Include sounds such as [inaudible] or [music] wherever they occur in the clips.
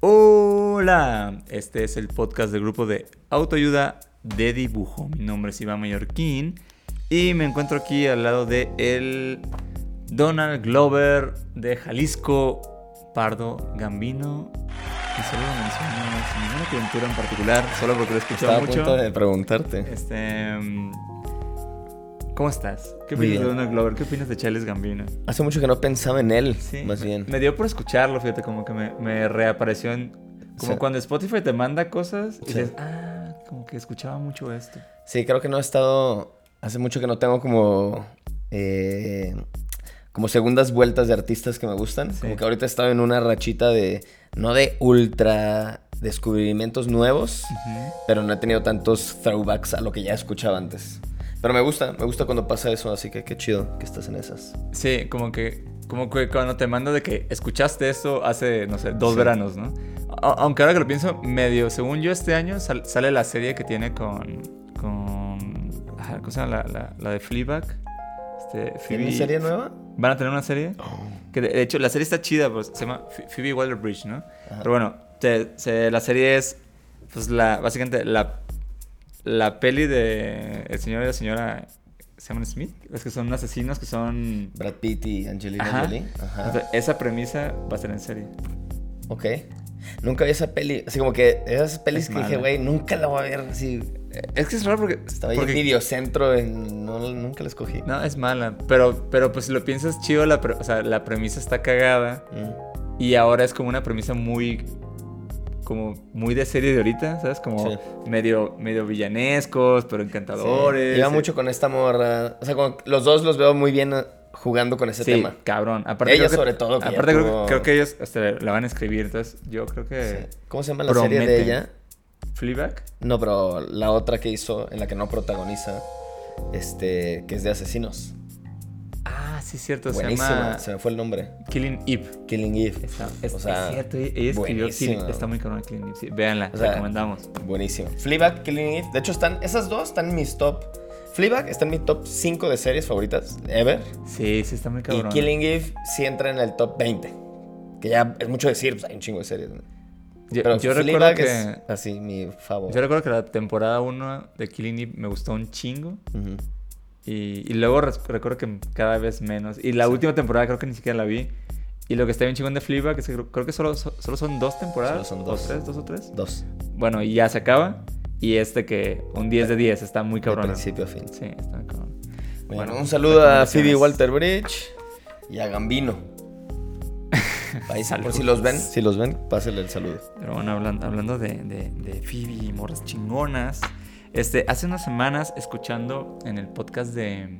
Hola, este es el podcast del grupo de autoayuda de dibujo. Mi nombre es Iván Mallorquín y me encuentro aquí al lado de el Donald Glover de Jalisco, Pardo Gambino. Y solo menciono sin ninguna coyuntura en particular, solo porque lo he escuchado Estaba a punto de preguntarte. Este, ¿Cómo estás? ¿Qué opinas de. Donald Glover? ¿Qué opinas de Charles Gambino? Hace mucho que no pensaba en él, Sí, más bien. Me dio por escucharlo, fíjate, como que me, me reapareció en... Como Sí. cuando Spotify te manda cosas y Sí. dices, ah, como que escuchaba mucho esto. Sí, creo que no he estado. Hace mucho que no tengo como. eh, como segundas vueltas de artistas que me gustan. Como que ahorita he estado en una rachita de. No de ultra descubrimientos nuevos, pero no he tenido tantos throwbacks a lo que ya escuchaba antes. Pero me gusta, me gusta cuando pasa eso, así que qué chido que estás en esas. Sí, como que, como que cuando te manda de que escuchaste esto hace, no sé, dos Sí. veranos, ¿no? A- aunque ahora que lo pienso, medio, según yo este año sal- sale la serie que tiene con... con ajá, ¿Cómo se llama? La, la, la de Fleabag. Este, ¿Tiene Phoebe- serie nueva? ¿Van a tener una serie? Oh. Que de, de hecho, la serie está chida, pues se llama Ph- Phoebe Waller-Bridge, ¿no? Ajá. Pero bueno, te- se- la serie es, pues, la, básicamente, la, la peli de el señor y la señora Sam Smith. Es que son asesinos que son... Brad Pitt y Angelina Ajá. Jolie. Ajá. O sea, esa premisa va a ser en serie. Ok. Nunca vi esa peli. Así como que esas pelis Es que dije, mala. güey, nunca la voy a ver. Así. Es que es raro porque... Estaba ahí porque- en videocentro. En... No, nunca la escogí. No, es mala. Pero, pero pues si lo piensas chido, la, pre- o sea, la premisa está cagada. Mm. Y ahora es como una premisa muy. Como muy de serie de ahorita, ¿sabes? Como Sí. medio, medio villanescos, pero encantadores. Sí. Iba Sí. mucho con esta morra. O sea, como los dos los veo muy bien eh, jugando con ese Sí, tema. cabrón. Aparte, Ella que- sobre todo, que Aparte, creo, que- tuvo- creo que ellos este, la van a escribir. Entonces, yo creo que. ¿Cómo se llama la serie de ella? Fleabag. No, pero la otra que hizo, en la que no protagoniza, este, que es de asesinos. Ah, sí, cierto. Se llama Se me fue el nombre. Killing Eve. Killing Eve. Está, es, O sea, es cierto, ella escribió. Killing Está muy cabrón Killing Eve. Sí, véanla, O sea, recomendamos. Buenísimo. Fleabag, Killing Eve. De hecho, están, esas dos están en mis top. Fleabag está en mi top 5 de series favoritas ever. Sí, sí, está muy cabrón. Y Killing Eve sí entra en el top 20. Que ya es mucho decir, pues hay un chingo de series. ¿no? Yo, Pero yo recuerdo que. es así mi favor. Yo recuerdo que la temporada 1 de Killing Eve me gustó un chingo. Ujú. Y, y luego recuerdo que cada vez menos. Y la última temporada creo que ni siquiera la vi. Y lo que está bien chingón de Fleabag es que creo, creo que solo, so- solo son dos temporadas. Solo son ¿O dos. tres? ¿Dos o tres? Dos. Bueno, y ya se acaba. Y este que un 10 de 10 está muy De cabrón. principio a fin. Sí, está muy cabrón. Bueno, un saludo a Phoebe. Walter Bridge y a Gambino. [laughs] Ahí, sí, por si los ven, si los ven, pásenle el saludo. Pero bueno, hablan- hablando de, de, de Phoebe y morras chingonas. Este, hace unas semanas, escuchando en el podcast de.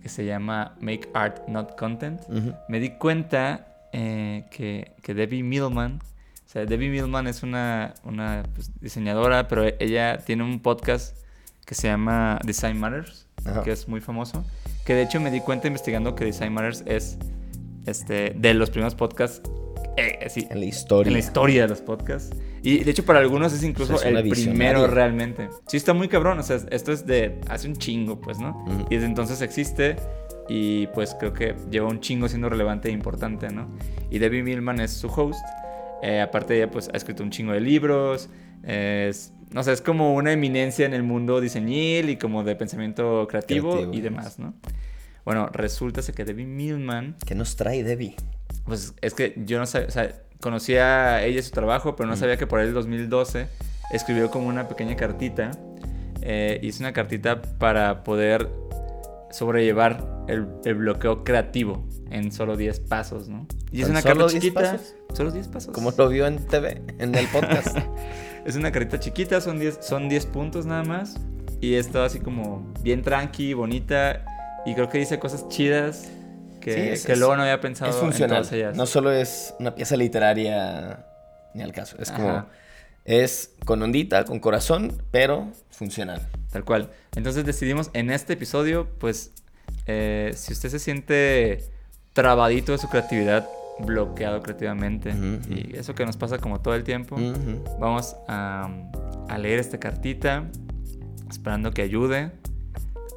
que se llama Make Art Not Content. Me di cuenta eh, que, que Debbie Millman, o sea, Debbie Millman es una, una pues, diseñadora, pero ella tiene un podcast que se llama Design Matters, que es muy famoso, que de hecho me di cuenta investigando que Design Matters es este, de los primeros podcasts eh, sí, En la historia. en la historia de los podcasts. Y de hecho para algunos es incluso es el primero realmente. Sí, está muy cabrón. O sea, esto es de hace un chingo, pues, ¿no? Ujú. Y desde entonces existe y pues creo que lleva un chingo siendo relevante e importante, ¿no? Y Debbie Millman es su host. Eh, aparte ella pues ha escrito un chingo de libros. Es, no sé, es como una eminencia en el mundo diseñil y como de pensamiento creativo, Creativo. y demás, ¿no? Bueno, resulta que Debbie Millman ¿Qué nos trae Debbie? pues es que yo no sabía, o sea, conocía ella y su trabajo, pero no sabía que por el 2012 escribió como una pequeña cartita. Eh, hizo una cartita para poder sobrellevar el, el bloqueo creativo en solo 10 pasos, ¿no? Y es ¿Tan una carta 10 chiquita. pasos? Solo 10 pasos. Como lo vio en TV, en el podcast. [laughs] Es una carita chiquita, son 10, son 10 puntos nada más. Y es todo así como bien tranqui, bonita. Y creo que dice cosas chidas que, Sí, es- que es- luego no había pensado es en funcional. ellas. No solo es una pieza literaria ni al caso. Es Ajá. como, es con ondita, con corazón, pero funcional. Tal cual. Entonces decidimos en este episodio, pues, eh, si usted se siente trabadito de su creatividad, bloqueado creativamente, y eso que nos pasa como todo el tiempo, vamos a, a leer esta cartita, esperando que ayude,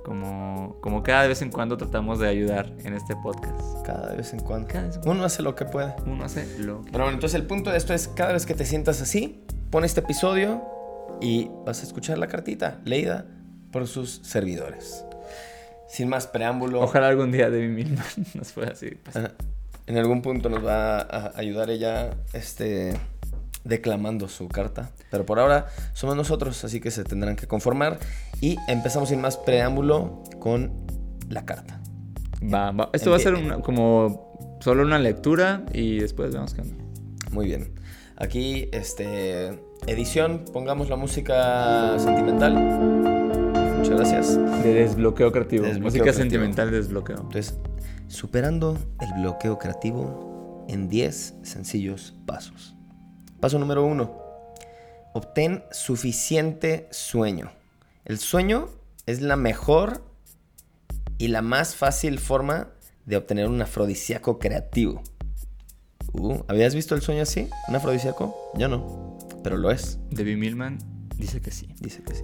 como, como cada vez en cuando tratamos de ayudar en este podcast. Cada vez en cuando. Cada vez en cuando. Uno hace lo que puede. Uno hace lo que... Pero bueno, entonces el punto de esto es, cada vez que te sientas así, pon este episodio y vas a escuchar la cartita leída por sus servidores. Sin más preámbulo. Ojalá algún día de mí misma [laughs] nos pueda así pasar. En algún punto nos va a ayudar ella este, declamando su carta. Pero por ahora somos nosotros, así que se tendrán que conformar. Y empezamos sin más preámbulo con la carta. Va, va. Esto va a ser una- como solo una lectura y después vemos qué. Muy bien. Aquí, este, edición, pongamos la música sentimental. Muchas gracias. De desbloqueo creativo. Desbloqueo Música creativo. sentimental de desbloqueo. Entonces, superando el bloqueo creativo en 10 sencillos pasos. Paso número 1. Obtén suficiente sueño. El sueño es la mejor y la más fácil forma de obtener un afrodisíaco creativo. Uh, ¿Habías visto el sueño así? ¿Un afrodisíaco? Yo no, pero lo es. Debbie Millman dice que sí. Dice que sí.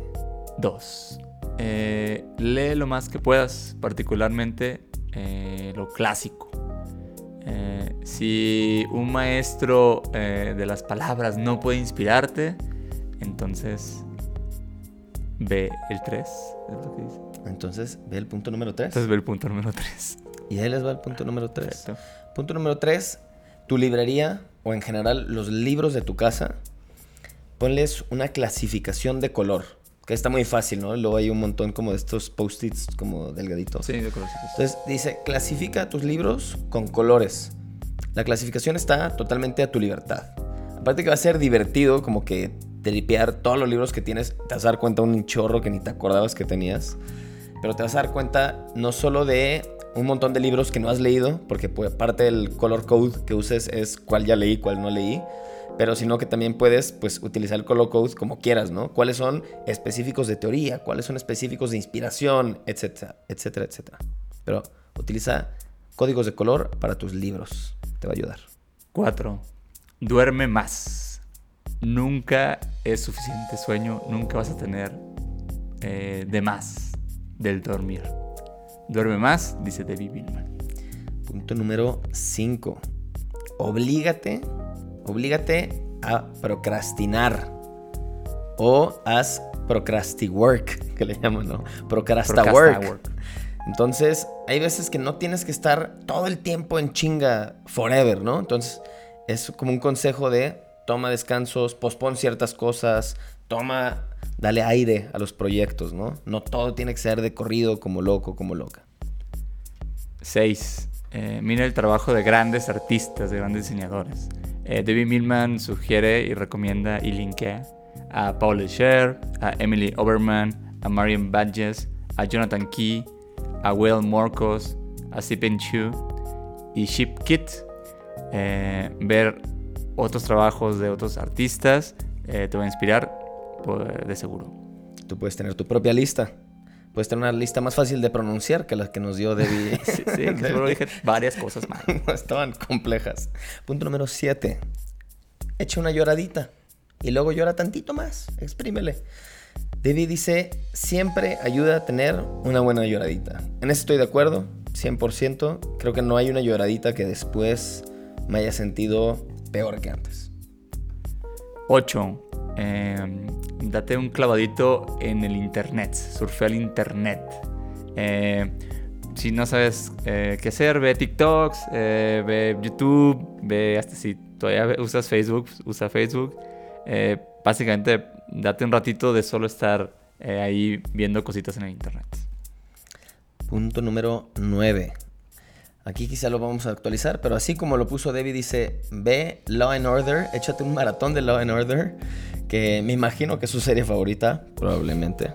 Dos. eh, lee lo más que puedas, particularmente eh, lo clásico. Eh, si un maestro eh, de las palabras no puede inspirarte, entonces ve el 3. Es lo que dice. Entonces, ve el punto número 3. Entonces ve el punto número 3. Y ahí les va el punto número 3. Perfecto. Punto número 3. Tu librería o en general los libros de tu casa, ponles una clasificación de color. Que está muy fácil, ¿no? Luego hay un montón como de estos post-its como delgaditos. Sí, de acuerdo. Entonces dice, clasifica tus libros con colores. La clasificación está totalmente a tu libertad. Aparte que va a ser divertido como que tripear todos los libros que tienes. Te vas a dar cuenta de un chorro que ni te acordabas que tenías. Pero te vas a dar cuenta no solo de un montón de libros que no has leído, porque pues, parte del color code que uses es cuál ya leí, cuál no leí, pero sino que también puedes pues, utilizar el color code como quieras, ¿no? Cuáles son específicos de teoría, cuáles son específicos de inspiración, etcétera, etcétera, etcétera. Pero utiliza códigos de color para tus libros, te va a ayudar. 4. Duerme más. Nunca es suficiente sueño, nunca vas a tener eh, de más del dormir. Duerme más, dice Debbie Millman. Punto número 5. Oblígate, oblígate a procrastinar. O haz procrasti work, [laughs] que le llaman, ¿no? Procrasta, Procrasta. Entonces, hay veces que no tienes que estar todo el tiempo en chinga forever, ¿no? Entonces, es como un consejo de toma descansos, pospon ciertas cosas, toma, dale aire a los proyectos, ¿no? No todo tiene que ser de corrido como loco, como loca. 6. mira el trabajo de grandes artistas, de grandes diseñadores. Eh, Debbie Millman sugiere y recomienda y linkea a Paul Scher, a Emily Oberman, a Marion Badges, a Jonathan Key, a Will Morcos, a Stephen Chu y Ship Kit. Eh, ver otros trabajos de otros artistas eh, te va a inspirar pues, de seguro. Tú puedes tener tu propia lista. Puedes tener una lista más fácil de pronunciar que la que nos dio Debbie. [laughs] Sí, sí, que seguro [laughs] dije varias cosas mal. [laughs] No estaban complejas. Punto número 7. Echa una lloradita. Y luego llora tantito más. Exprímele. Debbie dice, siempre ayuda a tener una buena lloradita. En eso estoy de acuerdo, 100%. Creo que no hay una lloradita que después me haya sentido peor que antes. 8. Date un clavadito en el internet. Surfea el internet. Eh, si no sabes eh, qué hacer, ve TikToks, eh, ve YouTube, ve hasta si todavía usas Facebook, usa Facebook. Básicamente, date un ratito de solo estar ahí viendo cositas en el internet. Punto número 9. Aquí quizá lo vamos a actualizar, pero así como lo puso Debbie, dice, ve Law and Order, échate un maratón de Law and Order, que me imagino que es su serie favorita, probablemente.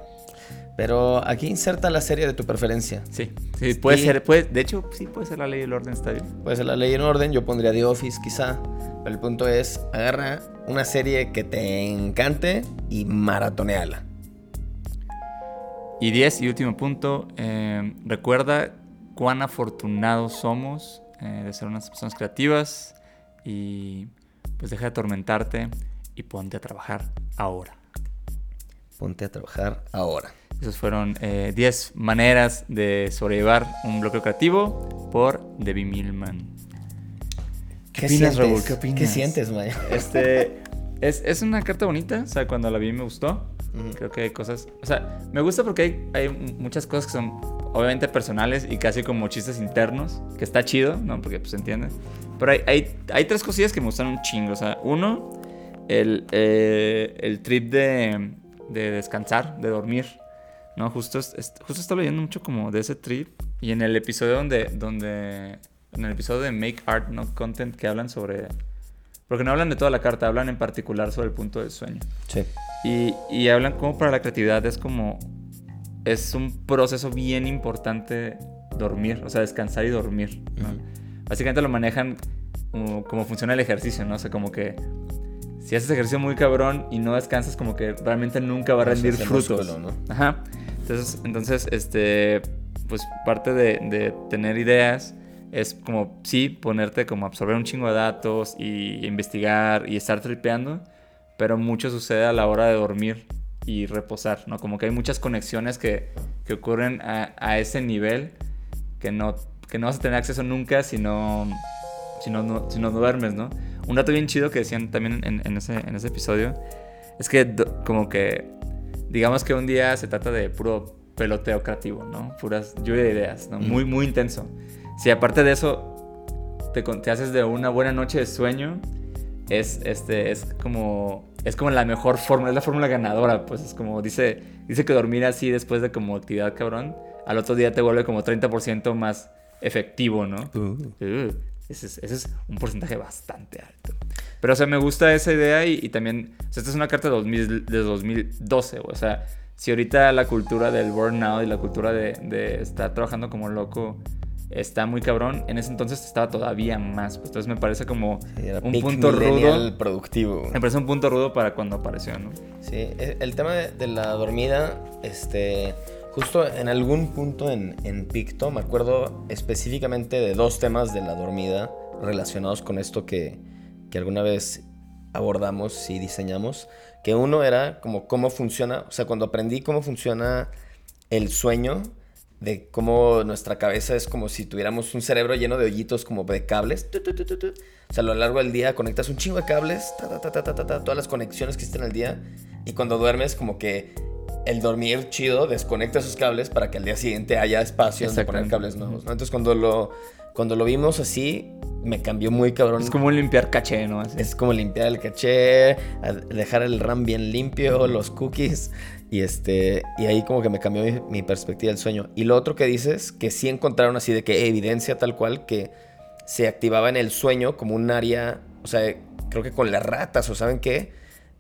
Pero aquí inserta la serie de tu preferencia. Sí, sí, puede ser, puede, de hecho, sí puede ser la ley del orden, está bien. Puede ser la ley en orden, yo pondría The Office quizá. Pero el punto es, agarra una serie que te encante y maratoneala. Y 10 y último punto, eh, recuerda cuán afortunados somos eh, de ser unas personas creativas y pues deja de atormentarte y ponte a trabajar ahora. Ponte a trabajar ahora. Esas fueron eh, 10 maneras de sobrellevar un bloqueo creativo por Debbie Millman. ¿Qué, opinas? Raúl? ¿Qué opinas? ¿Qué sientes, Maya? Este, es, es una carta bonita, o sea, cuando la vi me gustó. Creo que hay cosas, o sea, me gusta porque hay, hay muchas cosas que son obviamente personales y casi como chistes internos, que está chido, ¿no? Porque pues se entiende. Pero hay, hay, hay tres cosillas que me gustan un chingo, o sea, uno, el, eh, el trip de, de descansar, de dormir, ¿no? Justo, justo estaba leyendo mucho como de ese trip y en el episodio donde, donde, en el episodio de Make Art, No Content, que hablan sobre... Porque no hablan de toda la carta, hablan en particular sobre el punto del sueño. Sí. Y, y hablan como para la creatividad es como... Es un proceso bien importante dormir, o sea, descansar y dormir. ¿no? Básicamente lo manejan como, como funciona el ejercicio, ¿no? O sea, como que si haces ejercicio muy cabrón y no descansas, como que realmente nunca va a rendir frutos. músculo, ¿no? Ajá. Entonces, entonces, este, pues parte de, de tener ideas es como, sí, ponerte como absorber un chingo de datos y investigar y estar tripeando, pero mucho sucede a la hora de dormir y reposar, ¿no? Como que hay muchas conexiones que, que ocurren a, a ese nivel que no, que no vas a tener acceso nunca si no, si no, no- si no duermes, ¿no? Un dato bien chido que decían también en, en ese, en ese episodio es que do- como que digamos que un día se trata de puro peloteo creativo, ¿no? Puras lluvia de ideas, ¿no? Muy, muy intenso. Si aparte de eso te, te haces de una buena noche de sueño, es, este, es como... Es como la mejor fórmula, es la fórmula ganadora, pues es como dice, dice que dormir así después de como actividad cabrón, al otro día te vuelve como 30% más efectivo, ¿no? Uh, ese, es, ese es un porcentaje bastante alto. Pero, o sea, me gusta esa idea y, y también, o sea, esta es una carta de, 2000 de 2012, güey. O sea, si ahorita la cultura del burnout y la cultura de, de estar trabajando como loco está muy cabrón, en ese entonces estaba todavía más. pues. Entonces me parece como Sí, un punto rudo. productivo. Me parece un punto rudo para cuando apareció, ¿no? Sí, e- el tema de, de la dormida, este, justo en algún punto en, en Picto, me acuerdo específicamente de dos temas de la dormida relacionados con esto que, que alguna vez abordamos y diseñamos, que uno era como cómo funciona, o sea, cuando aprendí cómo funciona el sueño, de cómo nuestra cabeza es como si tuviéramos un cerebro lleno de hoyitos como de cables. tu, tu, tu. O sea, a lo largo del día conectas un chingo de cables, ta, ta, ta, todas las conexiones que existen al día. Y cuando duermes, como que el dormir chido desconecta esos cables para que al día siguiente haya espacio donde poner cables nuevos. ¿no? Entonces, cuando lo, cuando lo vimos así, me cambió muy cabrón. Es como limpiar caché, ¿no? Así. Es como limpiar el caché, dejar el RAM bien limpio, los cookies. Y este y ahí como que me cambió mi, mi perspectiva del sueño. Y lo otro que dices, que sí encontraron así de que evidencia tal cual que se activaba en el sueño como un área, o sea, creo que con las ratas o saben qué,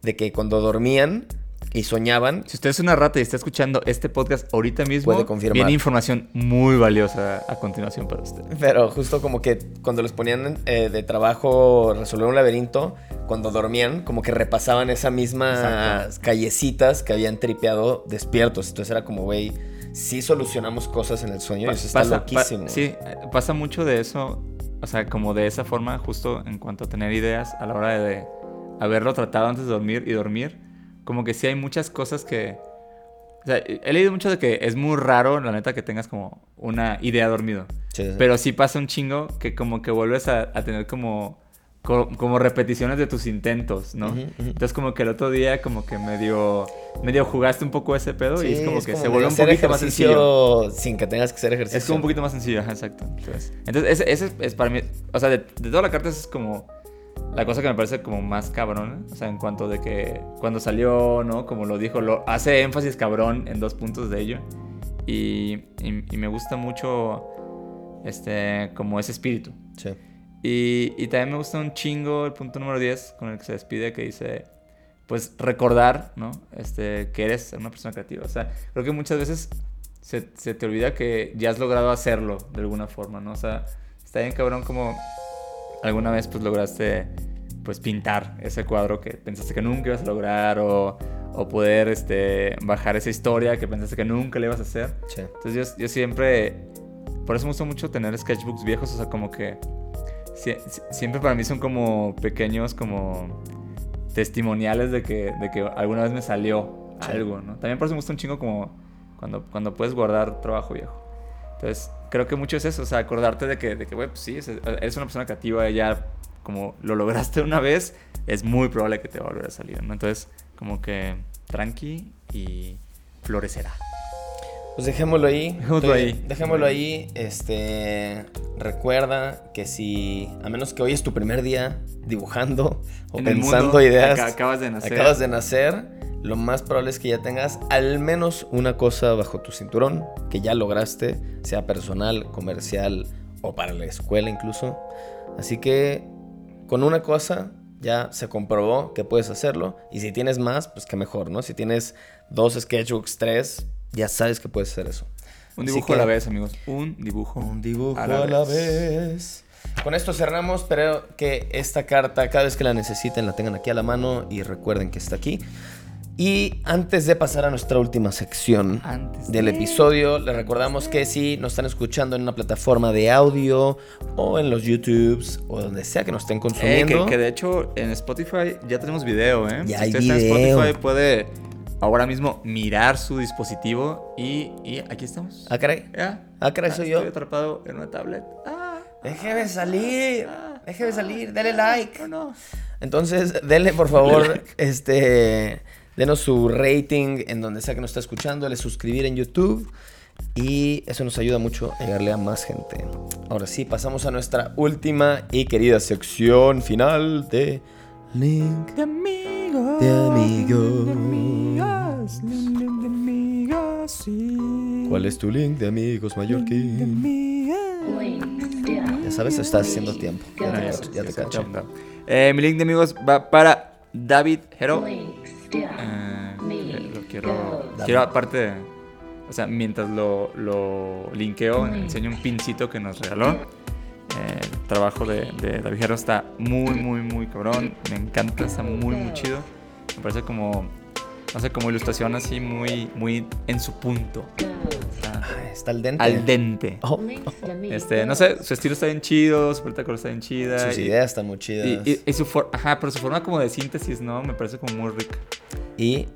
de que cuando dormían y soñaban, Si usted es una rata y está escuchando este podcast ahorita mismo, Puede confirmar. viene información muy valiosa a continuación para usted. Pero justo como que cuando les ponían eh, de trabajo resolver un laberinto, cuando dormían, como que repasaban esas mismas Exacto. callecitas que habían tripeado despiertos. Entonces era como, güey, sí solucionamos cosas en el sueño y eso está loquísimo. sí, pasa mucho de eso, o sea, como de esa forma, justo en cuanto a tener ideas a la hora de, haberlo tratado antes de dormir y dormir, como que sí hay muchas cosas que... O sea, he leído mucho de que es muy raro, la neta, que tengas como una idea dormido. Sí, sí. Pero sí pasa un chingo que como que vuelves a, a tener como, co- como repeticiones de tus intentos, ¿no? Entonces como que el otro día como que medio, medio jugaste un poco ese pedo y es como es que como se vuelve un poquito más sencillo. Sin que tengas que hacer ejercicio. Es como un poquito más sencillo, ajá, exacto. Entonces, entonces ese, ese es para mí, o sea, de, de toda la carta es como la cosa que me parece como más cabrón, o sea, en cuanto de que cuando salió, ¿no? Como lo dijo, lo hace énfasis cabrón en dos puntos de ello y, y, y me gusta mucho, este, como ese espíritu. Sí. Y, y también me gusta un chingo el punto número 10 con el que se despide que dice, pues recordar, ¿no? Este, que eres una persona creativa. O sea, creo que muchas veces se, se te olvida que ya has logrado hacerlo de alguna forma, ¿no? O sea, está bien cabrón como alguna vez pues lograste pues pintar ese cuadro que pensaste que nunca ibas a lograr o, o poder este, bajar esa historia que pensaste que nunca le ibas a hacer. Sí. Entonces yo, yo siempre, por eso me gusta mucho tener sketchbooks viejos, o sea, como que sie- sie- siempre para mí son como pequeños como testimoniales de que, de que alguna vez me salió Sí. algo, ¿no? También por eso me gusta un chingo como cuando, cuando puedes guardar trabajo viejo. Entonces, creo que mucho es eso, o sea, acordarte de que, de que güey, pues sí, es- eres una persona creativa y ya como lo lograste [laughs] una vez, es muy probable que te va a volver a salir, ¿no? Entonces, como que tranqui y florecerá. Pues dejémoslo ahí. Dejémoslo ahí. Dejémoslo ahí. Este. Recuerda que si. A menos que hoy es tu primer día dibujando o En pensando ideas. aca- acabas de nacer. Acabas de nacer. Lo más probable es que ya tengas al menos una cosa bajo tu cinturón que ya lograste, sea personal, comercial o para la escuela incluso. Así que con una cosa ya se comprobó que puedes hacerlo. Y si tienes más, pues que mejor, ¿no? Si tienes dos sketchbooks, tres, ya sabes que puedes hacer eso. Un dibujo que- a la vez, amigos. Un dibujo. Un dibujo a a la vez. vez. Con esto cerramos, espero que esta carta, cada vez que la necesiten, la tengan aquí a la mano y recuerden que está aquí. Y antes de pasar a nuestra última sección Antes del de- episodio, les recordamos que si nos están escuchando en una plataforma de audio o en los YouTubes o donde sea que nos estén Eh, consumiendo, que, que de hecho en Spotify ya tenemos video, ¿eh? Ya si hay usted está en. Spotify puede ahora mismo mirar su dispositivo y, y aquí estamos. ah, caray, ¿Ya? ah, caray, soy yo. Estoy atrapado en una tablet. Ah, Déjeme salir, ah, déjeme salir, dale like. no, no. Entonces, denle por favor, este, denos su rating en donde sea que nos está escuchando, dale suscribir en YouTube y eso nos ayuda mucho a llegarle a más gente. Ahora sí, pasamos a nuestra última y querida sección final de Link De amigos. de amigos. ¿Cuál es tu link de amigos, De Mallorquín? Ya sabes, estás haciendo tiempo. Ya te ya cacho, ya te. Eh, mi link de amigos va para David Hero. Eh, lo quiero, quiero aparte, de- o sea, mientras lo, lo linkeo, enseño un pincito que nos regaló. Eh, el trabajo de, de David Hero está muy, muy, muy cabrón. Me encanta, está muy, muy chido. Me parece como, no sé, como ilustración así muy, muy en su punto. Está Ay, Está al dente. al dente. Oh, Este, no sé, su estilo está bien chido, su color está bien chida. sus y- ideas están muy chidas. y, y- y su forma, ajá, pero su forma como de síntesis, ¿no? Me parece como muy rica. Y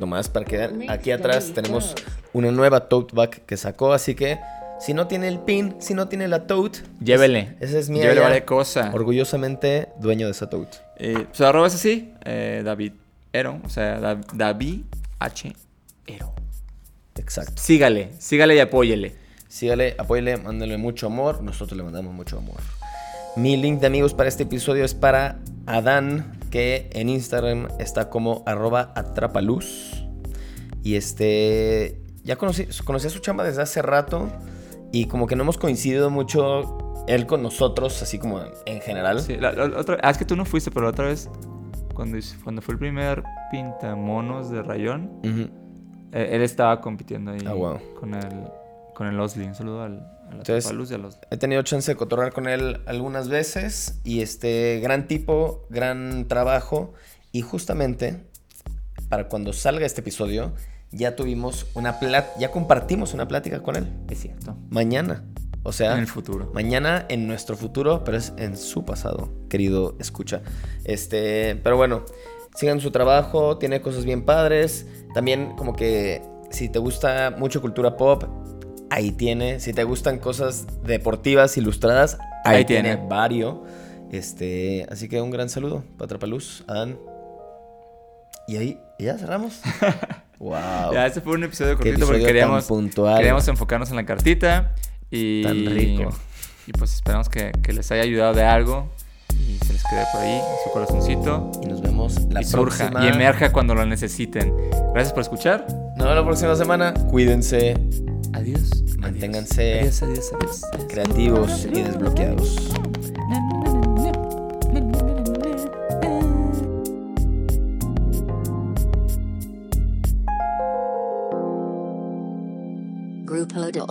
nomás para que vean, aquí atrás tenemos una nueva tote bag que sacó, así que si no tiene el pin, si no tiene la tote, Llévele. esa es mía. Llévele vale cosa. Orgullosamente dueño de esa tote. Eh, su arroba es así, eh, David Ero, o sea, Da- David H. Ero. Exacto. Sígale, sígale y apóyele. Sígale, apóyele, mándale mucho amor. Nosotros le mandamos mucho amor. Mi link de amigos para este episodio es para Adán, que en Instagram está como arroba atrapaluz. Y este, ya conocí, conocí a su chamba desde hace rato y como que no hemos coincidido mucho él con nosotros, así como en general. Sí, la- la- la otra- ah, es que tú no fuiste, pero la otra vez, cuando, fue el primer pintamonos de rayón, eh, él estaba compitiendo ahí Ah, wow. con el, con el Osli. Un saludo al, a la Entonces- Trapaluz y al Osli. He tenido chance de cotorrear con él algunas veces y este gran tipo, gran trabajo y justamente para cuando salga este episodio ya tuvimos una plat ya compartimos una plática con él Es cierto. mañana, o sea, En el futuro. mañana en nuestro futuro, pero es en su pasado, querido escucha. Este, pero bueno, sigan su trabajo, tiene cosas bien padres. También como que si te gusta mucho cultura pop, ahí tiene. Si te gustan cosas deportivas ilustradas, ahí, Ahí tiene. tiene. varios. Este, así que un gran saludo, Patrapaluz, Adán. Y ahí, ya cerramos. [laughs] wow. Ya, este fue un episodio cortito porque episodio queríamos, puntual. queríamos enfocarnos en la cartita y, Tan rico. y pues esperamos que, que les haya ayudado de algo y se les quede por ahí su corazoncito Y nos vemos la y surja próxima. y emerja cuando lo necesiten. Gracias por escuchar. Nos vemos la próxima semana. Cuídense, Adiós. adiós. Manténganse Adiós, adiós, adiós. creativos y desbloqueados.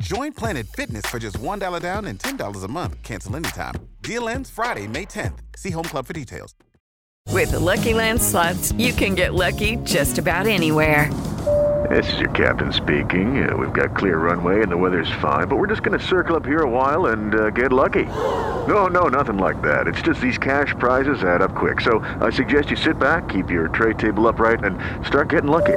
Join Planet Fitness for just $1 down and $10 a month. Cancel anytime. Deal ends Friday, May 10th. See Home Club for details. With the Lucky Land slots, you can get lucky just about anywhere. This is your captain speaking. Uh, we've got clear runway and the weather's fine, but we're just going to circle up here a while and uh, get lucky. No, no, nothing like that. It's just these cash prizes add up quick. So I suggest you sit back, keep your tray table upright, and start getting lucky.